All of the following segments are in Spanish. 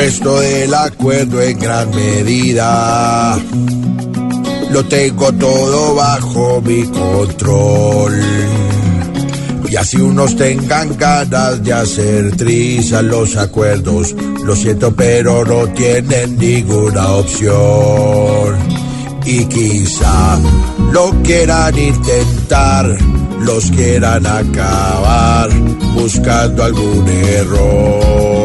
esto del acuerdo en gran medida lo tengo todo bajo mi control. Y así unos tengan ganas de hacer trizas los acuerdos, lo siento pero no tienen ninguna opción. Y quizá lo quieran intentar, los quieran acabar buscando algún error.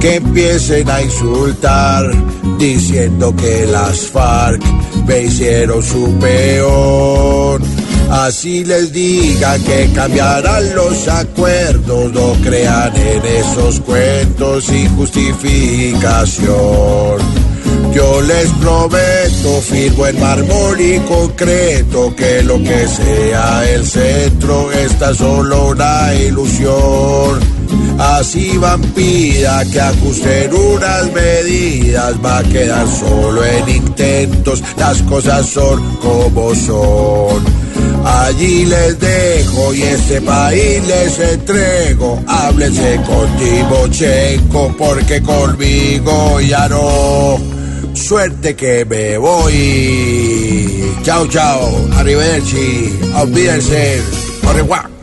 Que empiecen a insultar diciendo que las FARC me hicieron su peor. Así les diga que cambiarán los acuerdos, no crean en esos cuentos sin justificación. Yo les prometo, firmo en mármol y concreto, que lo que sea el centro está solo una ilusión. Así vampira que ajusten unas medidas va a quedar solo en intentos, las cosas son como son. Allí les dejo y este país les entrego. Háblense con Timochenko porque conmigo ya no. Suerte que me voy. Chao, chao. Arrivederci. Olvídense. Au.